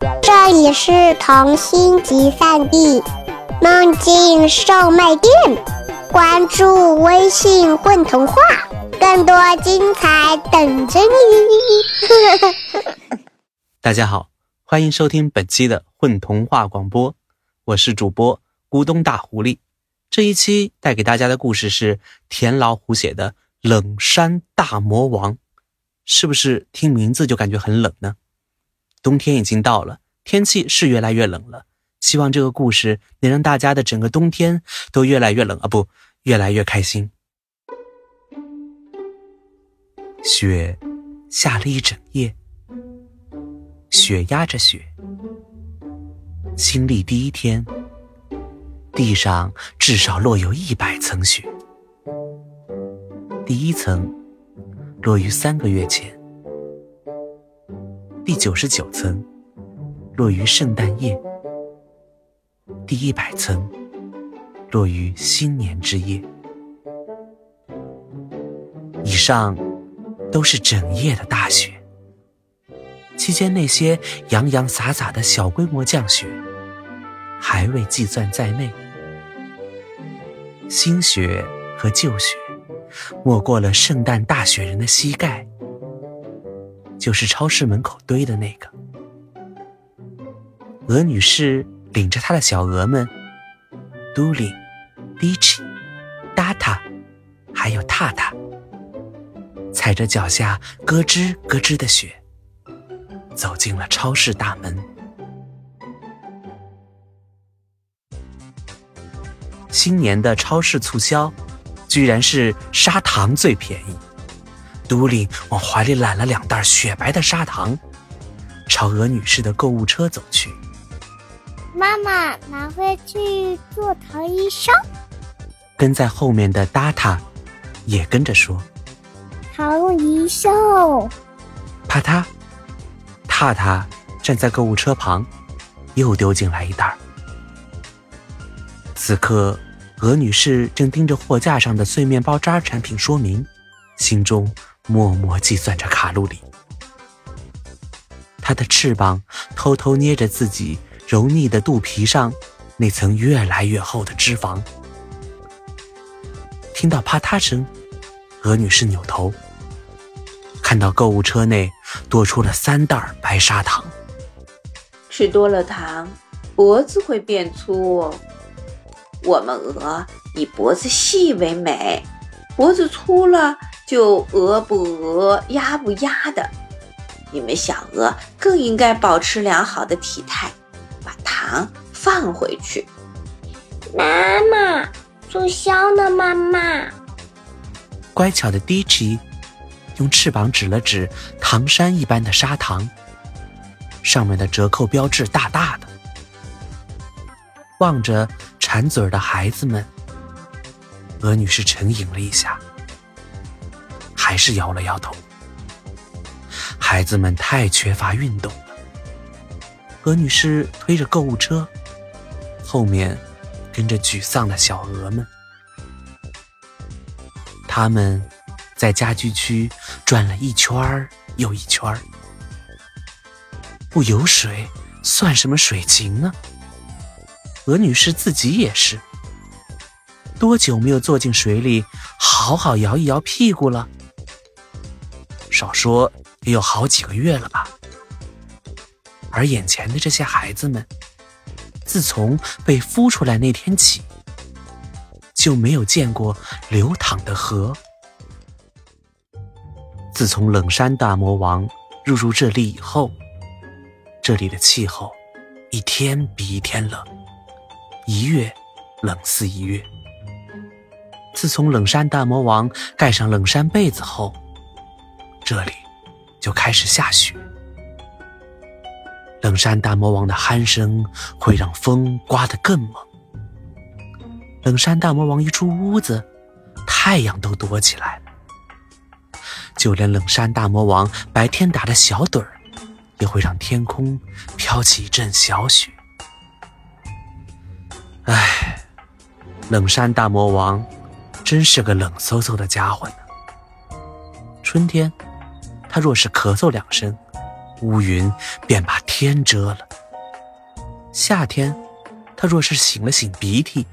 这里是童心集散地，梦境售卖店。关注微信“混童话”，更多精彩等着你。大家好，欢迎收听本期的混童话广播，我是主播咕咚大狐狸。这一期带给大家的故事是田老虎写的《冷山大魔王》，是不是听名字就感觉很冷呢？冬天已经到了，天气是越来越冷了。希望这个故事能让大家的整个冬天都越来越冷啊，不，越来越开心。雪下了一整夜，雪压着雪。新历第一天，地上至少落有一百层雪。第一层落于三个月前。第九十九层落于圣诞夜，第一百层落于新年之夜。以上都是整夜的大雪，期间那些洋洋洒洒的小规模降雪还未计算在内。新雪和旧雪没过了圣诞大雪人的膝盖。就是超市门口堆的那个。鹅女士领着她的小鹅们，都灵、迪奇、达塔，还有塔塔，踩着脚下咯吱咯吱的雪，走进了超市大门。新年的超市促销，居然是砂糖最便宜。都灵往怀里揽了两袋雪白的砂糖，朝鹅女士的购物车走去。妈妈拿回去做糖衣烧。跟在后面的达塔也跟着说：“糖衣烧。”啪嗒，塔塔站在购物车旁，又丢进来一袋。此刻，鹅女士正盯着货架上的碎面包渣产品说明，心中。默默计算着卡路里，它的翅膀偷偷捏着自己柔腻的肚皮上那层越来越厚的脂肪。听到啪嗒声，鹅女士扭头，看到购物车内多出了三袋白砂糖。吃多了糖，脖子会变粗。我们鹅以脖子细为美，脖子粗了。就鹅不鹅，鸭不鸭的，你们小鹅更应该保持良好的体态，把糖放回去。妈妈，促销呢？妈妈，乖巧的迪奇用翅膀指了指糖山一般的砂糖，上面的折扣标志大大的。望着馋嘴儿的孩子们，鹅女士沉吟了一下。是摇了摇头。孩子们太缺乏运动了。何女士推着购物车，后面跟着沮丧的小鹅们。他们在家居区转了一圈又一圈不游水算什么水情呢？何女士自己也是，多久没有坐进水里好好摇一摇屁股了？少说也有好几个月了吧。而眼前的这些孩子们，自从被孵出来那天起，就没有见过流淌的河。自从冷山大魔王入住这里以后，这里的气候一天比一天冷，一月冷似一月。自从冷山大魔王盖上冷山被子后，这里就开始下雪，冷山大魔王的鼾声会让风刮得更猛。冷山大魔王一出屋子，太阳都躲起来了。就连冷山大魔王白天打的小盹儿，也会让天空飘起一阵小雪。唉，冷山大魔王真是个冷飕飕的家伙呢。春天。他若是咳嗽两声，乌云便把天遮了。夏天，他若是擤了擤鼻涕，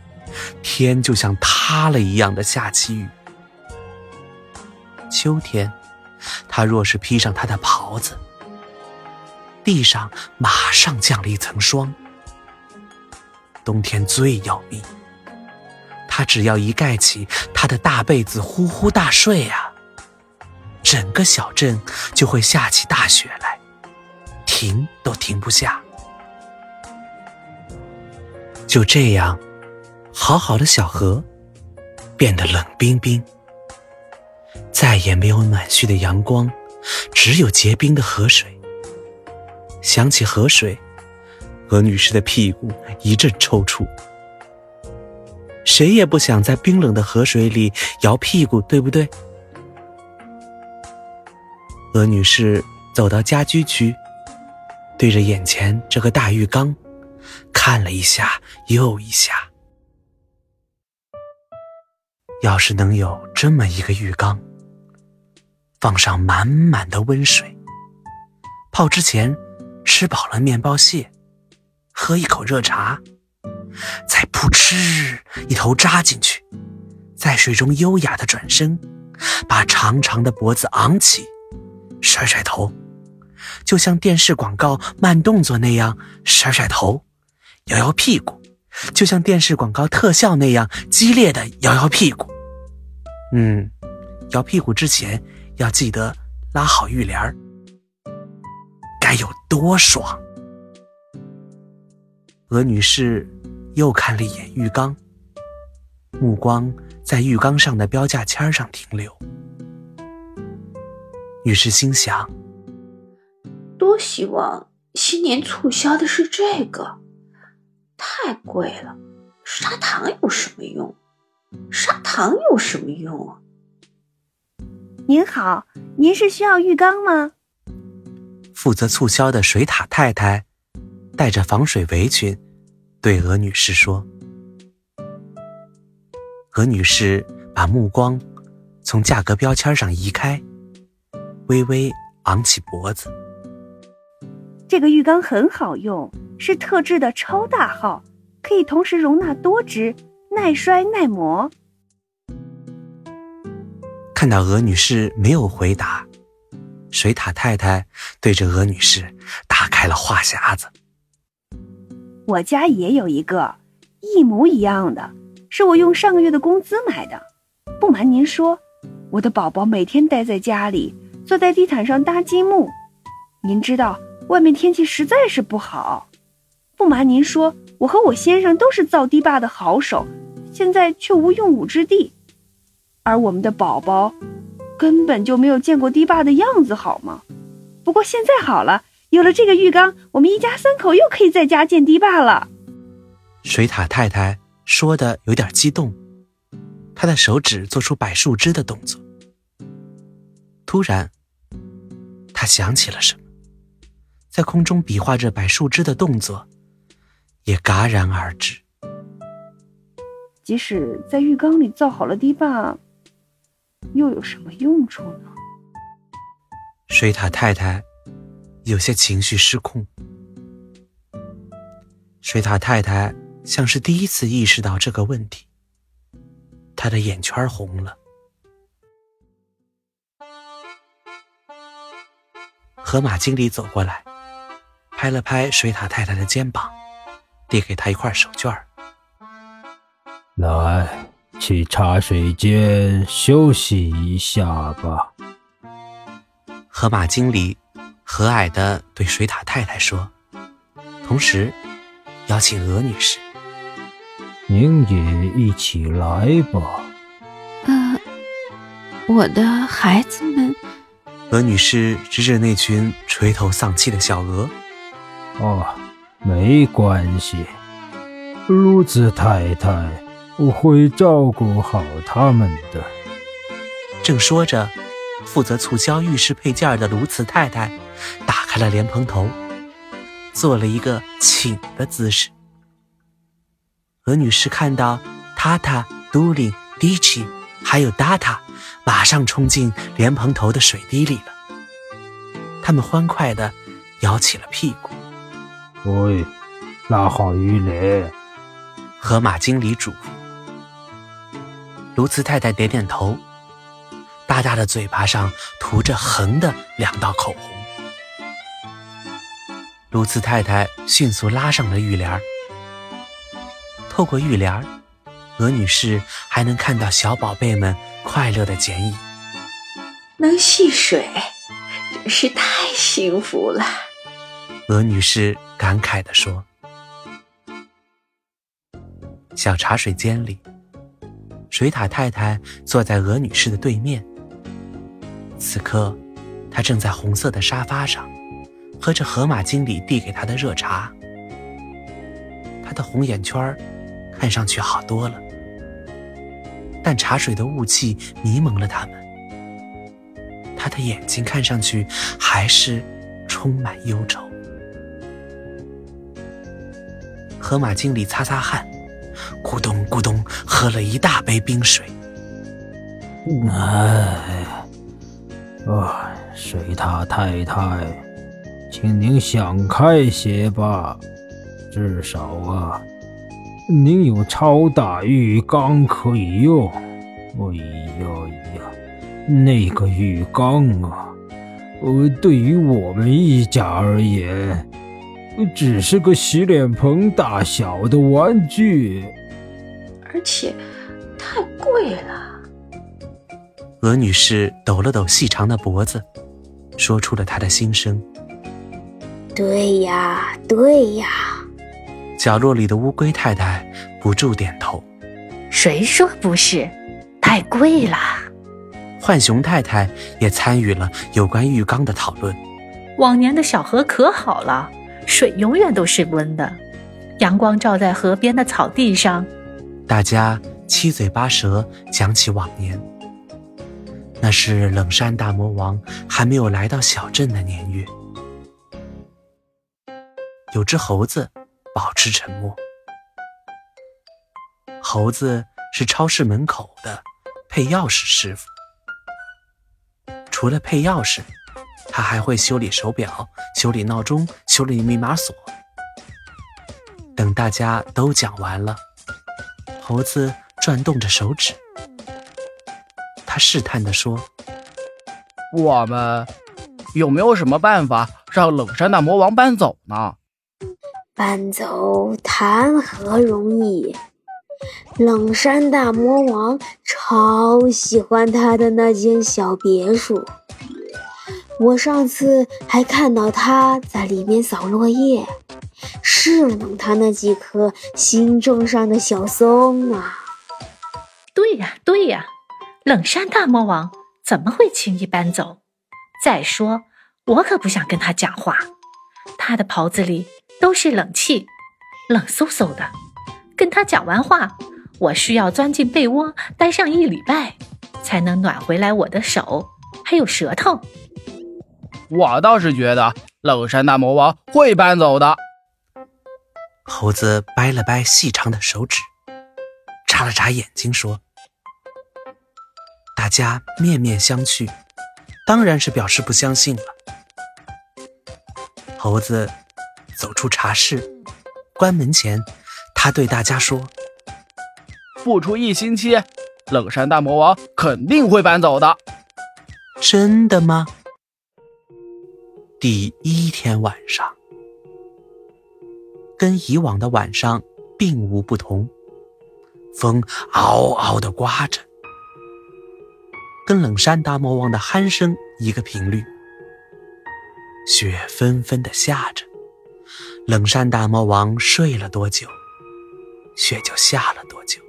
天就像塌了一样的下起雨。秋天，他若是披上他的袍子，地上马上降了一层霜。冬天最要命，他只要一盖起他的大被子，呼呼大睡啊，整个小镇就会下起大雪来，停都停不下。就这样，好好的小河变得冷冰冰，再也没有暖煦的阳光，只有结冰的河水。想起河水，鹅女士的屁股一阵抽搐。谁也不想在冰冷的河水里摇屁股，对不对？鹅女士走到家居区，对着眼前这个大浴缸。看了一下又一下，要是能有这么一个浴缸，放上满满的温水，泡之前吃饱了面包屑，喝一口热茶，再扑哧一头扎进去，在水中优雅的转身，把长长的脖子昂起，甩甩头，就像电视广告慢动作那样甩甩头。摇摇屁股，就像电视广告特效那样激烈的摇摇屁股。嗯，摇屁股之前要记得拉好浴帘儿，该有多爽！鹅女士又看了一眼浴缸，目光在浴缸上的标价签上停留。女士心想：多希望新年促销的是这个。太贵了，砂糖有什么用？砂糖有什么用啊？您好，您是需要浴缸吗？负责促销的水獭太太带着防水围裙，对鹅女士说：“鹅女士把目光从价格标签上移开，微微昂起脖子。这个浴缸很好用。”是特制的超大号，可以同时容纳多只，耐摔耐磨。看到鹅女士没有回答，水獭太太对着鹅女士打开了话匣子。我家也有一个一模一样的，是我用上个月的工资买的。不瞒您说，我的宝宝每天待在家里，坐在地毯上搭积木。您知道，外面天气实在是不好。不瞒您说，我和我先生都是造堤坝的好手，现在却无用武之地。而我们的宝宝，根本就没有见过堤坝的样子，好吗？不过现在好了，有了这个浴缸，我们一家三口又可以在家建堤坝了。水獭太太说的有点激动，她的手指做出摆树枝的动作。突然，她想起了什么，在空中比划着摆树枝的动作。也戛然而止。即使在浴缸里造好了堤坝，又有什么用处呢？水獭太太有些情绪失控。水獭太太像是第一次意识到这个问题，她的眼圈红了。河马经理走过来，拍了拍水獭太太的肩膀。递给她一块手绢儿，来，去茶水间休息一下吧。河马经理和蔼的对水獭太太说，同时邀请鹅女士：“您也一起来吧。”呃，我的孩子们。鹅女士指指那群垂头丧气的小鹅：“哦。”没关系，卢兹太太，我会照顾好他们的。正说着，负责促销浴室配件的卢茨太太打开了莲蓬头，做了一个请的姿势。何女士看到塔塔、都灵、迪奇还有达塔，马上冲进莲蓬头的水滴里了。他们欢快地摇起了屁股。喂，拉好鱼雷。河马经理嘱咐。卢茨太太点点头，大大的嘴巴上涂着横的两道口红。卢茨太太迅速拉上了浴帘透过浴帘鹅女士还能看到小宝贝们快乐的剪影。能戏水，真是太幸福了。鹅女士感慨地说。小茶水间里，水獭太太坐在鹅女士的对面。此刻，她正在红色的沙发上，喝着河马经理递给她的热茶。她的红眼圈看上去好多了，但茶水的雾气迷蒙了他们。他的眼睛看上去还是充满忧愁。河马经理擦擦汗。咕咚咕咚，喝了一大杯冰水。哎，啊，水獭太太，请您想开些吧。至少啊，您有超大浴缸可以用。哎呀呀，那个浴缸啊，呃，对于我们一家而言，只是个洗脸盆大小的玩具。而且太贵了。鹅女士抖了抖细长的脖子，说出了她的心声。对呀，对呀。角落里的乌龟太太不住点头。谁说不是？太贵了。浣熊太太也参与了有关浴缸的讨论。往年的小河可好了，水永远都是温的，阳光照在河边的草地上。大家七嘴八舌讲起往年，那是冷山大魔王还没有来到小镇的年月。有只猴子保持沉默。猴子是超市门口的配钥匙师傅，除了配钥匙，他还会修理手表、修理闹钟、修理密码锁。等大家都讲完了。猴子转动着手指，他试探地说：“我们有没有什么办法让冷山大魔王搬走呢？”“搬走谈何容易！冷山大魔王超喜欢他的那间小别墅，我上次还看到他在里面扫落叶。”侍弄他那几棵新种上的小松啊！对呀，对呀，冷山大魔王怎么会轻易搬走？再说，我可不想跟他讲话。他的袍子里都是冷气，冷飕飕的。跟他讲完话，我需要钻进被窝待上一礼拜，才能暖回来我的手还有舌头。我倒是觉得冷山大魔王会搬走的。猴子掰了掰细长的手指，眨了眨眼睛，说：“大家面面相觑，当然是表示不相信了。”猴子走出茶室，关门前，他对大家说：“不出一星期，冷山大魔王肯定会搬走的。”真的吗？第一天晚上。跟以往的晚上并无不同，风嗷嗷的刮着，跟冷山大魔王的鼾声一个频率。雪纷纷的下着，冷山大魔王睡了多久，雪就下了多久。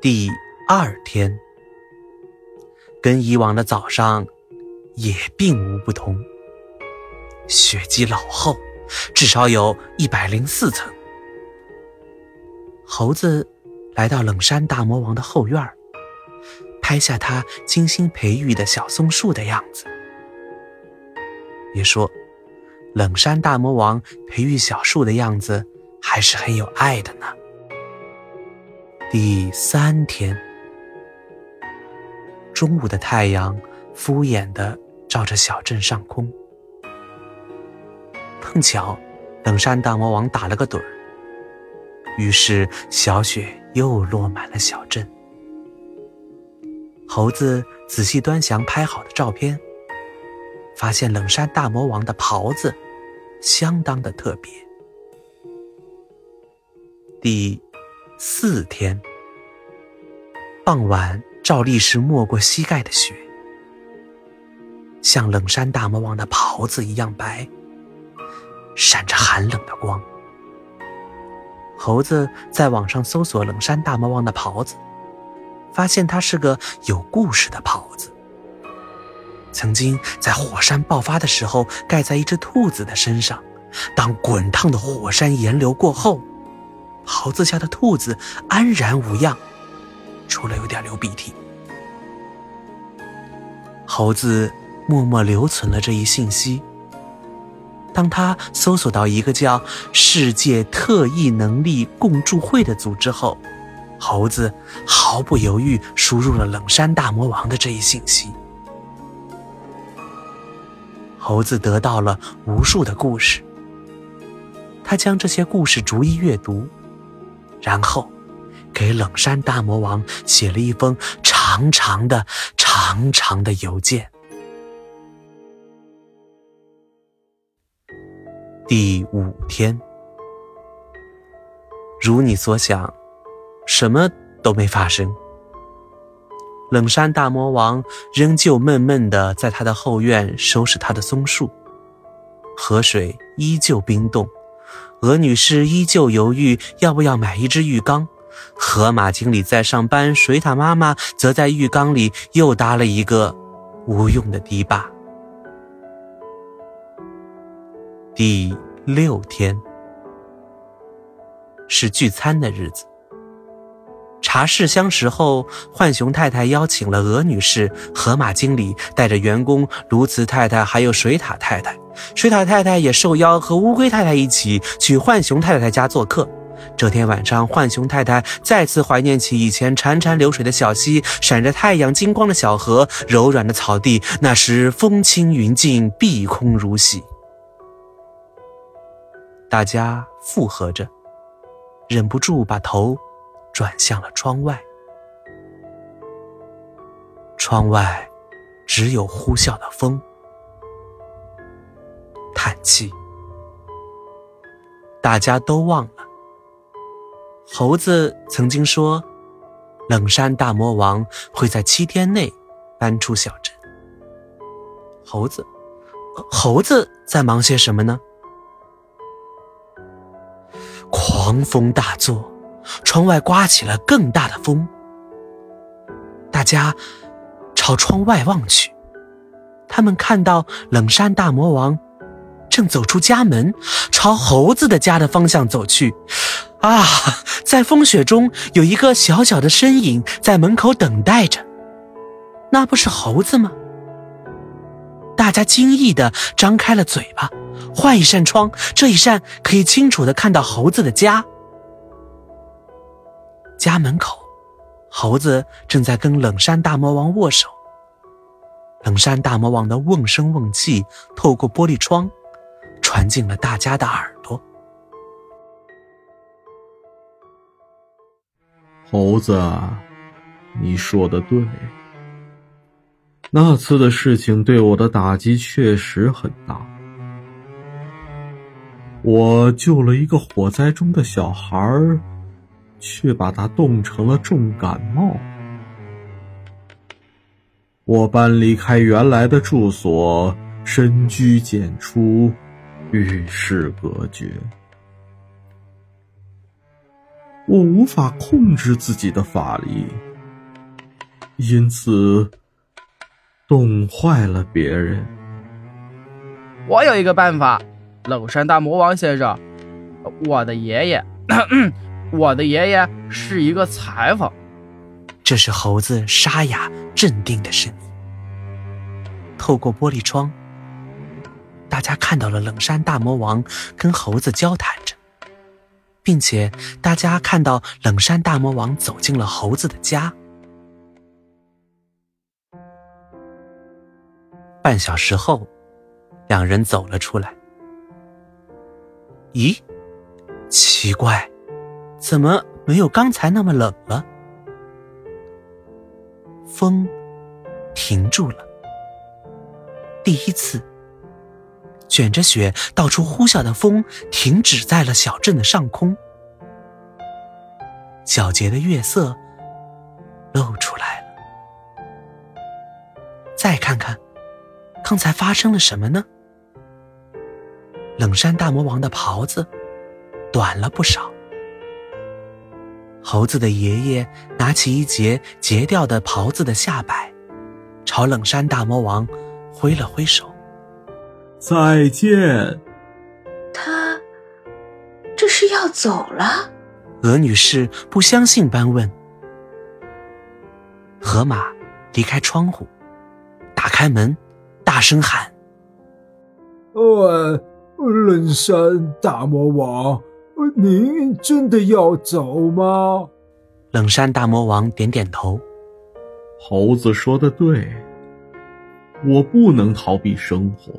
第二天，跟以往的早上也并无不同，雪积老厚。至少有一百零四层。猴子来到冷山大魔王的后院拍下他精心培育的小松树的样子。别说，冷山大魔王培育小树的样子还是很有爱的呢。第三天，中午的太阳敷衍的照着小镇上空。碰巧，冷山大魔王打了个盹儿。于是小雪又落满了小镇。猴子仔细端详拍好的照片，发现冷山大魔王的袍子相当的特别。第四天傍晚，照例是没过膝盖的雪，像冷山大魔王的袍子一样白，闪着寒冷的光。猴子在网上搜索冷山大魔王的袍子。发现它是个有故事的袍子，曾经在火山爆发的时候盖在一只兔子的身上。当滚烫的火山岩流过后，袍子下的兔子安然无恙，除了有点流鼻涕。猴子默默留存了这一信息。当他搜索到一个叫“世界特异能力共助会”的组织后，猴子毫不犹豫输入了冷山大魔王的这一信息。猴子得到了无数的故事，他将这些故事逐一阅读，然后给冷山大魔王写了一封长长的、长长的邮件。第五天，如你所想。什么都没发生。冷山大魔王仍旧闷闷的在他的后院收拾他的松树，河水依旧冰冻，鹅女士依旧犹豫要不要买一只浴缸，河马经理在上班，水獭妈妈则在浴缸里又搭了一个无用的堤坝。第六天是聚餐的日子。茶事相识后，浣熊太太邀请了鹅女士、河马经理带着员工鸬鹚太太还有水獭太太。水獭太太也受邀和乌龟太太一起去浣熊太太家做客。这天晚上，浣熊太太再次怀念起以前潺潺流水的小溪、闪着太阳金光的小河、柔软的草地，那时风轻云静，碧空如洗。大家附和着，忍不住把头。转向了窗外，窗外只有呼啸的风，叹气。大家都忘了，猴子曾经说，冷山大魔王会在七天内搬出小镇。猴子，猴子在忙些什么呢？狂风大作。窗外刮起了更大的风，大家朝窗外望去，他们看到冷山大魔王正走出家门，朝猴子的家的方向走去。啊，在风雪中有一个小小的身影在门口等待着，那不是猴子吗？大家惊异的张开了嘴巴。换一扇窗，这一扇可以清楚的看到猴子的家。家门口，猴子正在跟冷山大魔王握手。冷山大魔王的瓮声瓮气透过玻璃窗，传进了大家的耳朵。猴子，你说的对，那次的事情对我的打击确实很大。我救了一个火灾中的小孩儿。却把他冻成了重感冒。我搬离开原来的住所，深居简出，与世隔绝。我无法控制自己的法力，因此冻坏了别人。我有一个办法，冷山大魔王先生，我的爷爷。我的爷爷是一个裁缝。这是猴子沙哑镇定的声音。透过玻璃窗，大家看到了冷山大魔王跟猴子交谈着，并且大家看到冷山大魔王走进了猴子的家。半小时后，两人走了出来。咦，奇怪，怎么没有刚才那么冷了？风停住了。第一次，卷着雪到处呼啸的风停止在了小镇的上空。皎洁的月色露出来了。再看看，刚才发生了什么呢？冷山大魔王的袍子短了不少。猴子的爷爷拿起一截截掉的袍子的下摆，朝冷山大魔王挥了挥手：“再见。”他这是要走了？鹅女士不相信般问。河马离开窗户，打开门，大声喊：“喂，冷山大魔王，您真的要走吗？”冷山大魔王点点头。猴子说的对，我不能逃避生活，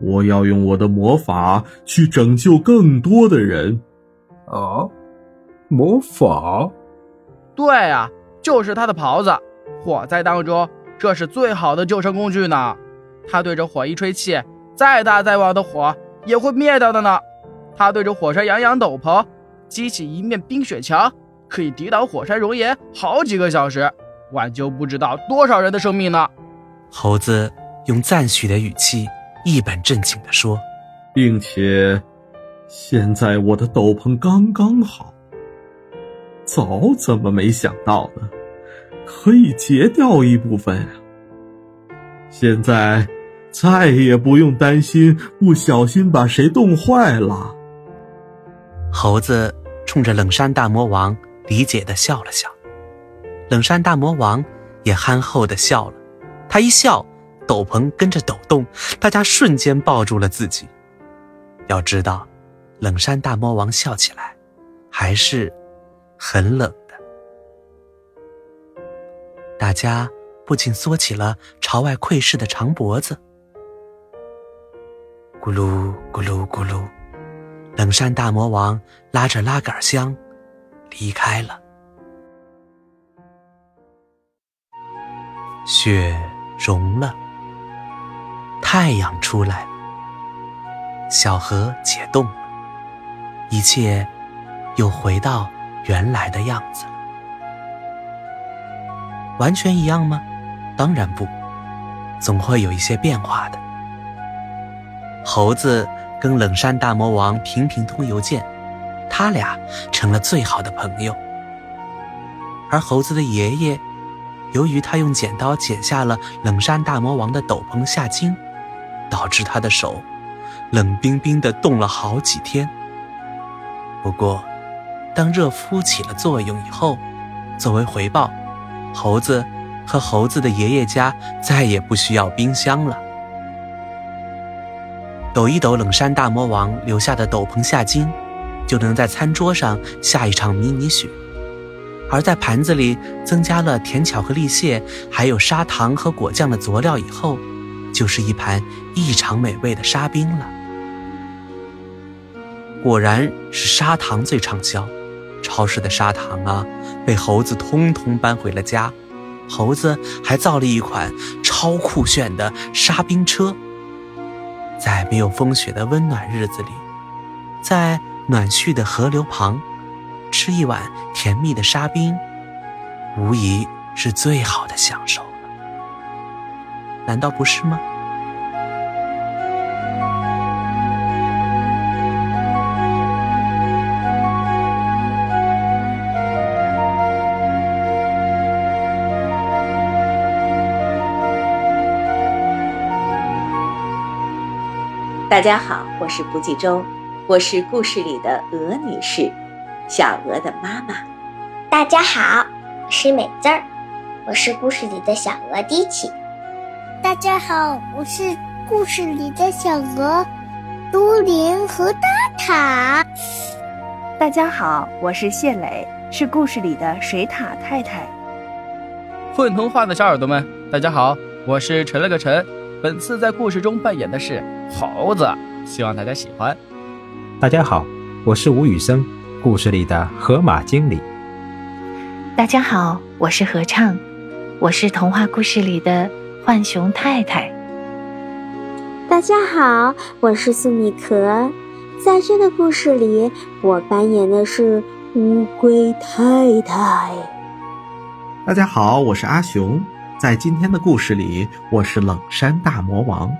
我要用我的魔法去拯救更多的人。啊，魔法？对啊，就是他的袍子。火灾当中，这是最好的救生工具呢。他对着火一吹气，再大再旺的火也会灭掉的呢。他对着火山扬扬斗篷，激起一面冰雪墙，可以抵挡火山熔岩好几个小时，挽救不知道多少人的生命呢。猴子用赞许的语气，一本正经地说，并且。现在我的斗篷刚刚好，早怎么没想到呢？可以截掉一部分啊！现在再也不用担心不小心把谁冻坏了。猴子冲着冷山大魔王理解的笑了笑，冷山大魔王也憨厚的笑了。他一笑，斗篷跟着抖动，大家瞬间抱住了自己。要知道。冷山大魔王笑起来，还是很冷的。大家不禁缩起了朝外窥视的长脖子。咕噜咕噜咕噜，冷山大魔王拉着拉杆箱离开了。雪融了，太阳出来了，小河解冻了。一切又回到原来的样子了，完全一样吗？当然不，总会有一些变化的。猴子跟冷山大魔王频频通邮件，他俩成了最好的朋友。而猴子的爷爷，由于他用剪刀剪下了冷山大魔王的斗篷下襟，导致他的手冷冰冰的冻了好几天。不过，当热敷起了作用以后，作为回报，猴子和猴子的爷爷家再也不需要冰箱了。抖一抖冷山大魔王留下的斗篷下襟，就能在餐桌上下一场迷你雪；而在盘子里增加了甜巧克力屑，还有砂糖和果酱的佐料以后，就是一盘异常美味的沙冰了。果然是砂糖最畅销，超市的砂糖啊，被猴子通通搬回了家。猴子还造了一款超酷炫的沙冰车，在没有风雪的温暖日子里，在暖煦的河流旁，吃一碗甜蜜的沙冰，无疑是最好的享受了。难道不是吗？大家好，我是不计周，我是故事里的鹅女士，小鹅的妈妈。大家好，我是美滋儿，我是故事里的小鹅迪奇。大家好，我是故事里的小鹅都灵和大塔。大家好，我是谢磊，是故事里的水獭太太。混童话的小耳朵们，大家好，我是陈了个陈。本次在故事中扮演的是猴子，希望大家喜欢。大家好，我是吴宇森，故事里的河马经理。大家好，我是合唱，我是童话故事里的浣熊太太。大家好，我是苏米壳，在这个故事里，我扮演的是乌龟太太。大家好，我是阿雄，在今天的故事里，我是冷山大魔王。